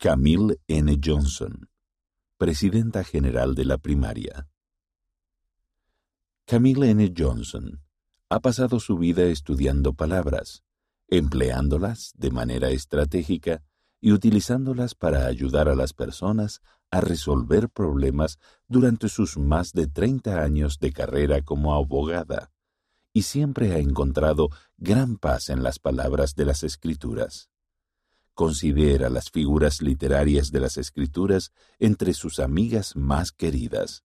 Camille N. Johnson, Presidenta General de la Primaria. Camille N. Johnson ha pasado su vida estudiando palabras, empleándolas de manera estratégica y utilizándolas para ayudar a las personas a resolver problemas durante sus más de 30 años de carrera como abogada, y siempre ha encontrado gran paz en las palabras de las escrituras. Considera las figuras literarias de las escrituras entre sus amigas más queridas.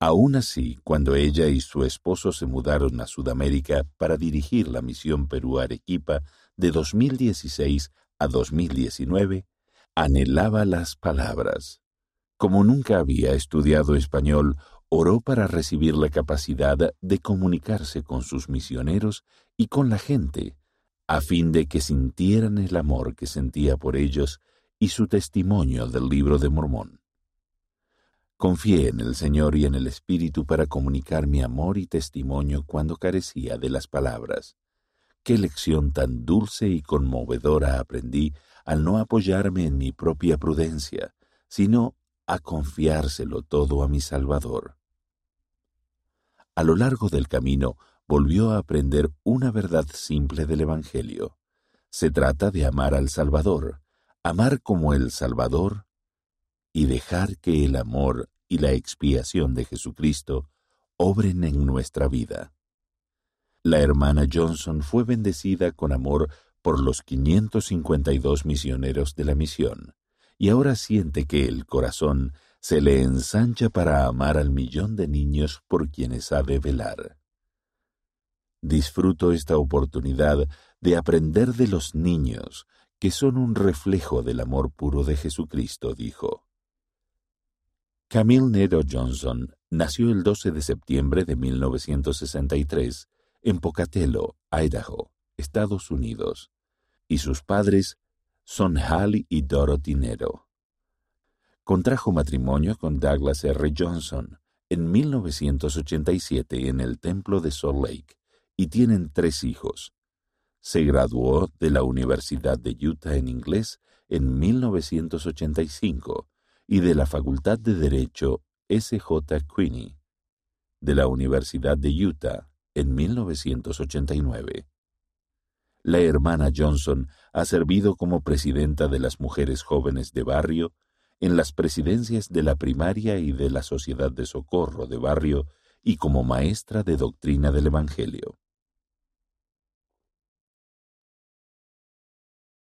Aún así, cuando ella y su esposo se mudaron a Sudamérica para dirigir la misión Perú-Arequipa de 2016 a 2019, anhelaba las palabras. Como nunca había estudiado español, oró para recibir la capacidad de comunicarse con sus misioneros y con la gente, a fin de que sintieran el amor que sentía por ellos y su testimonio del libro de Mormón. Confié en el Señor y en el Espíritu para comunicar mi amor y testimonio cuando carecía de las palabras. Qué lección tan dulce y conmovedora aprendí al no apoyarme en mi propia prudencia, sino a confiárselo todo a mi Salvador. A lo largo del camino volvió a aprender una verdad simple del Evangelio. Se trata de amar al Salvador, amar como el Salvador y dejar que el amor y la expiación de Jesucristo obren en nuestra vida. La hermana Johnson fue bendecida con amor por los 552 misioneros de la misión, y ahora siente que el corazón se le ensancha para amar al millón de niños por quienes ha de velar. Disfruto esta oportunidad de aprender de los niños, que son un reflejo del amor puro de Jesucristo, dijo. Camille Nedo Johnson nació el 12 de septiembre de 1963 en Pocatello, Idaho, Estados Unidos, y sus padres son Halley y Dorothy Nedo. Contrajo matrimonio con Douglas R. Johnson en 1987 en el Templo de Salt Lake y tienen tres hijos. Se graduó de la Universidad de Utah en inglés en 1985 y de la Facultad de Derecho S. J. Queenie de la Universidad de Utah en 1989. La hermana Johnson ha servido como presidenta de las mujeres jóvenes de barrio en las presidencias de la primaria y de la Sociedad de Socorro de Barrio y como maestra de doctrina del Evangelio.